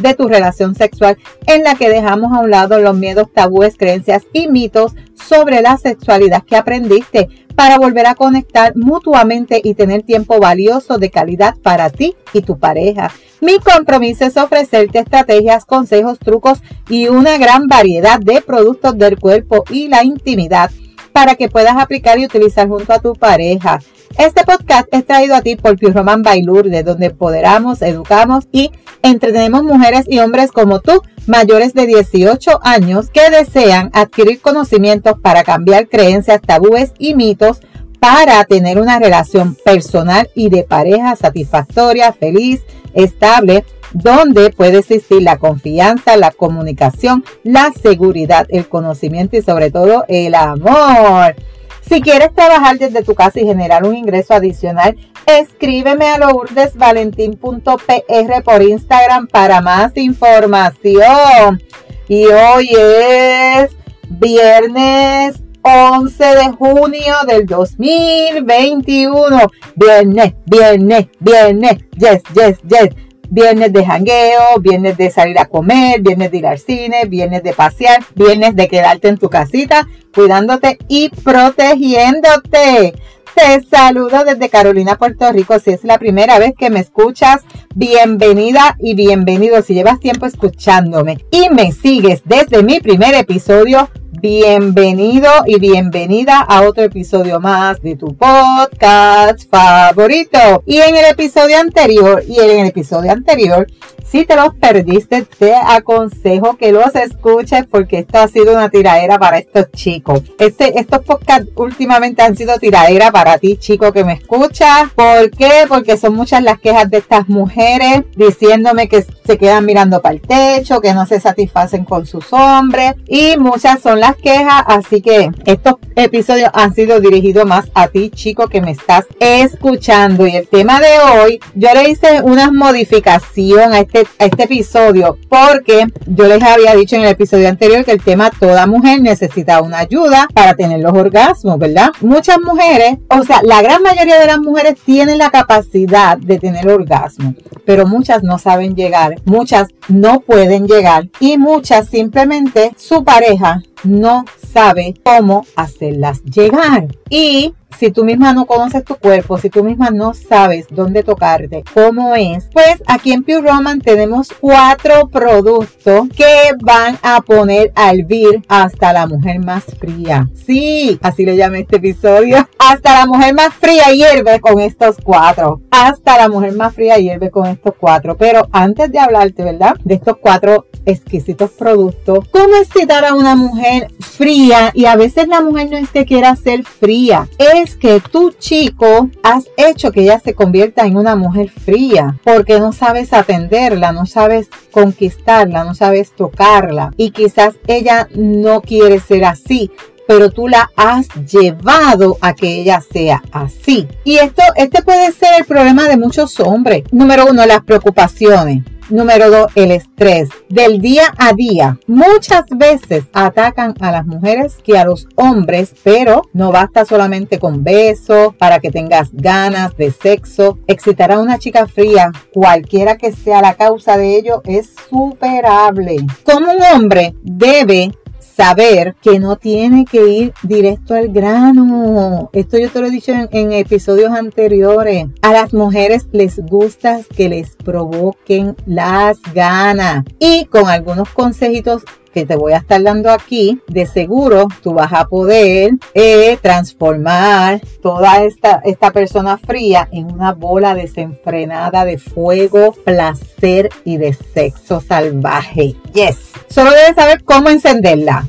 de tu relación sexual, en la que dejamos a un lado los miedos, tabúes, creencias y mitos sobre la sexualidad que aprendiste para volver a conectar mutuamente y tener tiempo valioso de calidad para ti y tu pareja. Mi compromiso es ofrecerte estrategias, consejos, trucos y una gran variedad de productos del cuerpo y la intimidad para que puedas aplicar y utilizar junto a tu pareja. Este podcast es traído a ti por Pure Roman de donde empoderamos, educamos y entretenemos mujeres y hombres como tú, mayores de 18 años, que desean adquirir conocimientos para cambiar creencias, tabúes y mitos para tener una relación personal y de pareja satisfactoria, feliz, estable, donde puede existir la confianza, la comunicación, la seguridad, el conocimiento y sobre todo el amor. Si quieres trabajar desde tu casa y generar un ingreso adicional, escríbeme a lourdesvalentín.pr por Instagram para más información. Y hoy es viernes 11 de junio del 2021. Viernes, viernes, viernes. Yes, yes, yes. Viernes de jangueo, viernes de salir a comer, viernes de ir al cine, viernes de pasear, viernes de quedarte en tu casita, cuidándote y protegiéndote. Te saludo desde Carolina, Puerto Rico. Si es la primera vez que me escuchas, bienvenida y bienvenido. Si llevas tiempo escuchándome y me sigues desde mi primer episodio, Bienvenido y bienvenida a otro episodio más de tu podcast favorito. Y en el episodio anterior, y en el episodio anterior, si te los perdiste, te aconsejo que los escuches porque esto ha sido una tiradera para estos chicos. Este, estos podcasts últimamente han sido tiradera para ti, chico que me escuchas. ¿Por qué? Porque son muchas las quejas de estas mujeres diciéndome que se quedan mirando para el techo, que no se satisfacen con sus hombres y muchas son las quejas, así que estos episodios han sido dirigidos más a ti, chico, que me estás escuchando. Y el tema de hoy, yo le hice una modificación a este, a este episodio porque yo les había dicho en el episodio anterior que el tema toda mujer necesita una ayuda para tener los orgasmos, ¿verdad? Muchas mujeres, o sea, la gran mayoría de las mujeres tienen la capacidad de tener orgasmo, pero muchas no saben llegar, muchas no pueden llegar y muchas simplemente su pareja no sabe cómo hacerlas llegar. Y si tú misma no conoces tu cuerpo, si tú misma no sabes dónde tocarte, cómo es, pues aquí en Pure Roman tenemos cuatro productos que van a poner al vir hasta la mujer más fría. Sí, así le llamé este episodio. Hasta la mujer más fría hierve con estos cuatro. Hasta la mujer más fría hierve con estos cuatro. Pero antes de hablarte, ¿verdad? De estos cuatro exquisitos productos, ¿cómo excitar a una mujer fría? Y a veces la mujer no es que quiera ser fría, es que tu chico has hecho que ella se convierta en una mujer fría porque no sabes atenderla, no sabes conquistarla, no sabes tocarla y quizás ella no quiere ser así, pero tú la has llevado a que ella sea así. Y esto, este puede ser el problema de muchos hombres. Número uno, las preocupaciones. Número dos, el estrés del día a día. Muchas veces atacan a las mujeres que a los hombres, pero no basta solamente con besos para que tengas ganas de sexo. Excitar a una chica fría, cualquiera que sea la causa de ello, es superable. Como un hombre debe saber que no tiene que ir directo al grano. Esto yo te lo he dicho en, episodios anteriores. A las mujeres les gusta que les provoquen las ganas. Y con algunos consejitos que te voy a estar dando aquí, de seguro tú vas a poder eh, transformar toda esta, esta persona fría en una bola desenfrenada de fuego, placer y de sexo salvaje. Yes. Solo debes saber cómo encenderla.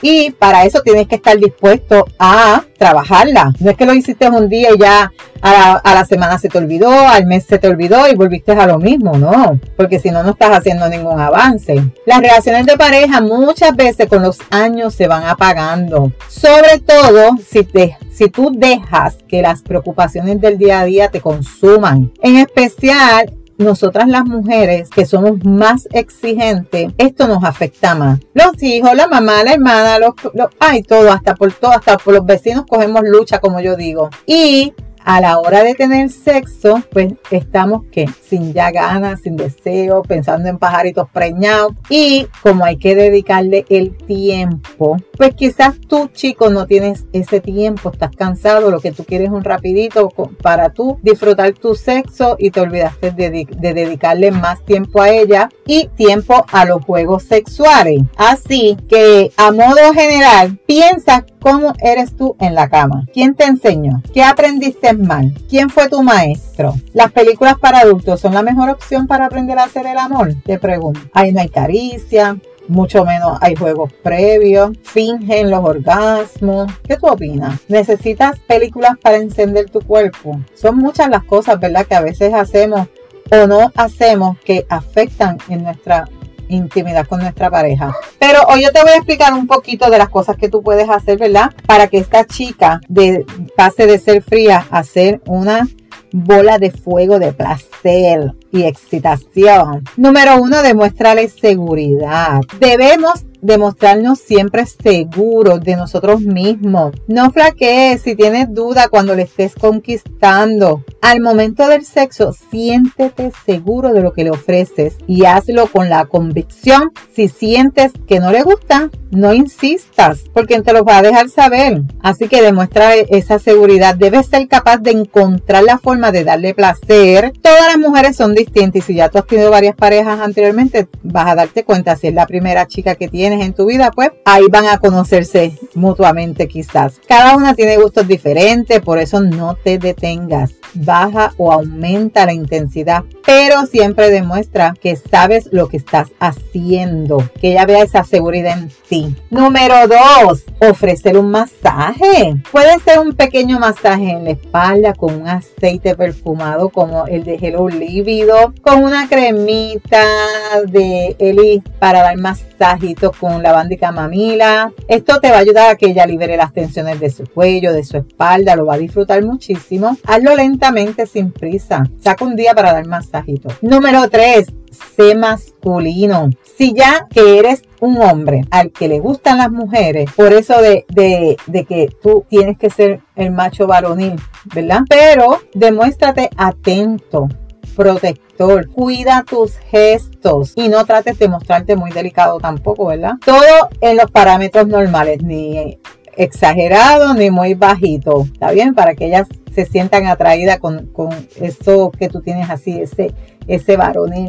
y para eso tienes que estar dispuesto a trabajarla. No es que lo hiciste un día y ya a la, semana se te olvidó, al mes se te olvidó y volviste a lo mismo, no, porque si no, no estás haciendo ningún avance. Las relaciones de pareja muchas veces con los años se van apagando, sobre todo si, te, si tú dejas que las preocupaciones del día a día te consuman. En especial nosotras las mujeres que somos más exigentes, esto nos afecta más. Los hijos, la mamá, la hermana, los, los ay, todo, hasta por todo, hasta por los vecinos cogemos lucha, como yo digo. Y a la hora de tener sexo, pues estamos que sin ya ganas, sin deseo, pensando en pajaritos preñados y como hay que dedicarle el tiempo, pues quizás tú chico no tienes ese tiempo, estás cansado, lo que tú quieres es un rapidito para tú disfrutar tu sexo y te olvidaste de, de dedicarle más tiempo a ella y tiempo a los juegos sexuales. Así que a modo general, piensa cómo eres tú en la cama. ¿Quién te enseñó? ¿Qué aprendiste mal? ¿Quién fue tu maestro? ¿Las películas para adultos son la mejor opción para aprender a hacer el amor? Te pregunto. Ahí no hay caricia, mucho menos hay juegos previos, fingen los orgasmos. ¿Qué tú opinas? ¿Necesitas películas para encender tu cuerpo? Son muchas las cosas, ¿verdad? Que a veces hacemos o no hacemos que afectan en nuestra intimidad con nuestra pareja. Pero hoy yo te voy a explicar un poquito de las cosas que tú puedes hacer, ¿verdad? Para que esta chica de, pase de ser fría a ser una bola de fuego de placer y excitación. Número uno, demuéstrale seguridad. Debemos demostrarnos siempre seguros de nosotros mismos. No flaquees si tienes duda cuando le estés conquistando. Al momento del sexo, siéntete seguro de lo que le ofreces y hazlo con la convicción. Si sientes que no le gusta, no insistas, porque te lo va a dejar saber. Así que demuestra esa seguridad. Debes ser capaz de encontrar la forma de darle placer. Todas las mujeres son distintas y si ya tú has tenido varias parejas anteriormente, vas a darte cuenta si es la primera chica que tienes en tu vida, pues ahí van a conocerse mutuamente quizás. Cada una tiene gustos diferentes, por eso no te detengas baja o aumenta la intensidad, pero siempre demuestra que sabes lo que estás haciendo, que ella vea esa seguridad en ti. Número dos, ofrecer un masaje. Puede ser un pequeño masaje en la espalda con un aceite perfumado como el de Hello Lívido, con una cremita de Eli para dar masajitos con lavanda y camamila. Esto te va a ayudar a que ella libere las tensiones de su cuello, de su espalda, lo va a disfrutar muchísimo. Hazlo lento sin prisa. Saca un día para dar masajito. Número 3. Sé masculino. Si ya que eres un hombre al que le gustan las mujeres, por eso de, de, de que tú tienes que ser el macho varonil, ¿verdad? Pero demuéstrate atento, protector. Cuida tus gestos y no trates de mostrarte muy delicado tampoco, ¿verdad? Todo en los parámetros normales, ni exagerado ni muy bajito, ¿está bien? Para que ellas se sientan atraídas con, eso que tú tienes así, ese, ese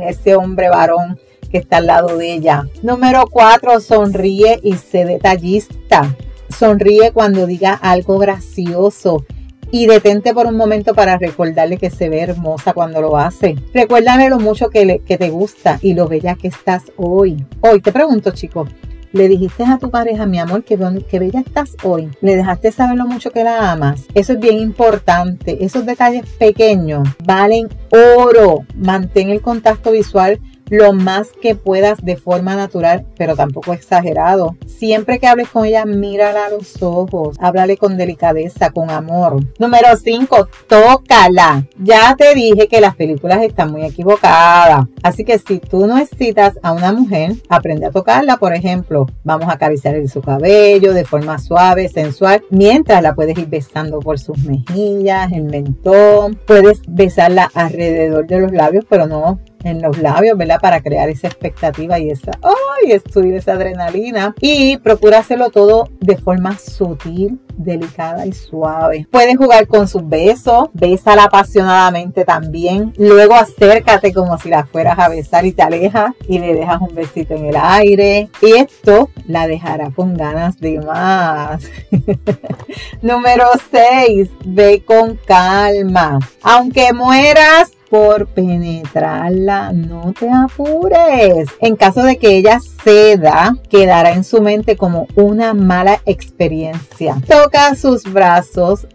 ese hombre varón que está al lado de ella. Número cuatro, sonríe y sé detallista. Sonríe cuando diga algo gracioso y detente por un momento para recordarle que se ve hermosa cuando lo hace. Recuérdale lo mucho que, le, que te gusta y lo bella que estás hoy. Hoy te pregunto, chicos, le dijiste a tu pareja, mi amor, que, que bella estás hoy. Le dejaste saber lo mucho que la amas. Eso es bien importante. Esos detalles pequeños valen oro. Mantén el contacto visual lo más que puedas de forma natural, pero tampoco exagerado. Siempre que hables con ella, mírala a los ojos, háblale con delicadeza, con amor. Número 5, tócala. Ya te dije que las películas están muy equivocadas. Así que si tú no excitas a una mujer, aprende a tocarla, por ejemplo. Vamos a acariciar su cabello de forma suave, sensual, mientras la puedes ir besando por sus mejillas, el mentón. Puedes besarla alrededor de los labios, pero no en los labios, ¿verdad? Para crear esa expectativa y esa, ¡ay! subir esa adrenalina. Y procura hacerlo todo de forma sutil, delicada y suave. Puedes jugar con sus besos, bésala apasionadamente también. Luego acércate como si la fueras a besar y te alejas y le dejas un besito en el aire. Y esto la dejará con ganas de más. Número 6. Ve con calma. Aunque mueras por penetrarla, no te apures. En caso de que ella ceda, quedará en su mente como una mala experiencia. Toca sus brazos,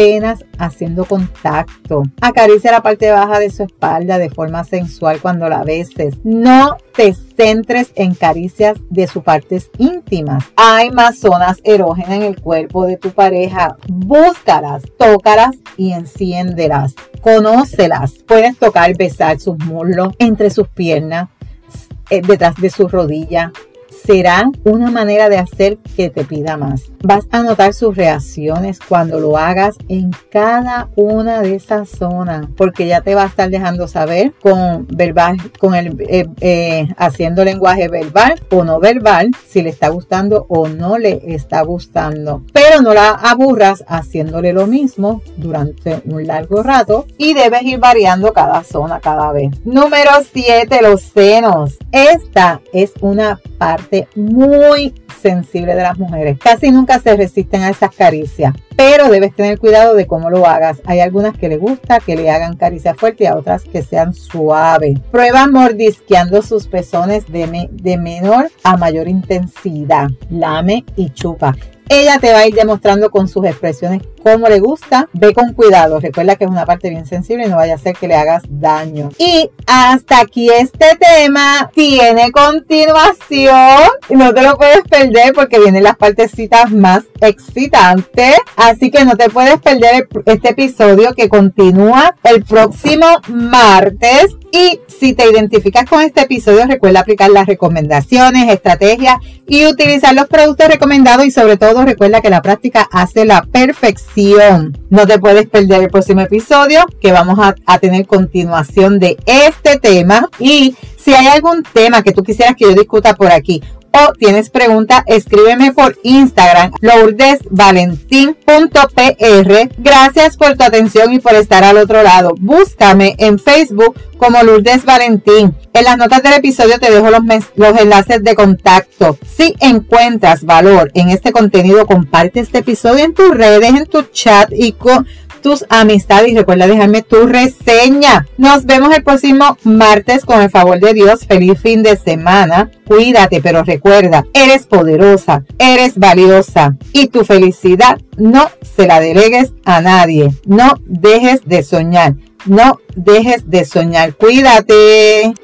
apenas haciendo contacto. Acaricia la parte baja de su espalda de forma sensual cuando la beses. No te centres en caricias de sus partes íntimas. Hay más zonas erógenas en el cuerpo de tu pareja. Búscalas, tócalas y enciéndelas. Conócelas. Puedes tocar, besar sus muslos entre sus piernas, eh, detrás de su rodilla, será una manera de hacer que te pida más. Vas a notar sus reacciones cuando lo hagas en cada una de esas zonas, porque ya te va a estar dejando saber con verbal, con el eh, eh, haciendo lenguaje verbal o no verbal, si le está gustando o no le está gustando. Pero no la aburras haciéndole lo mismo durante un largo rato y debes ir variando cada zona cada vez. Número 7, los senos. Esta es una parte muy sensible de las mujeres. Casi nunca se resisten a esas caricias, pero debes tener cuidado de cómo lo hagas. Hay algunas que le gusta que le hagan caricias fuertes y a otras que sean suaves. Prueba mordisqueando sus pezones de, de menor a mayor intensidad. Lame y chupa. Ella te va a ir demostrando con sus expresiones cómo le gusta. Ve con cuidado. Recuerda que es una parte bien sensible y no vaya a ser que le hagas daño. Y hasta aquí este tema tiene continuación. No te lo puedes perder porque vienen las partecitas más excitantes. Así que no te puedes perder este episodio que continúa el próximo martes. Y si te identificas con este episodio, recuerda aplicar las recomendaciones, estrategias y utilizar los productos recomendados y sobre todo recuerda que la práctica hace la perfección. No te puedes perder el próximo episodio que vamos a, a tener continuación de este tema. Y si hay algún tema que tú quisieras que yo discuta por aquí o tienes pregunta, escríbeme por Instagram, lourdesvalentín.pr. Gracias por tu atención y por estar al otro lado. Búscame en Facebook como Lourdes Valentín. En las notas del episodio te dejo los, los enlaces de contacto. Si encuentras valor en este contenido, comparte este episodio en tus redes, en tu chat y con tus amistades y recuerda dejarme tu reseña. Nos vemos el próximo martes con el favor de Dios. Feliz fin de semana. Cuídate, pero recuerda, eres poderosa, eres valiosa y tu felicidad no se la delegues a nadie. No dejes de soñar. No dejes de soñar. Cuídate.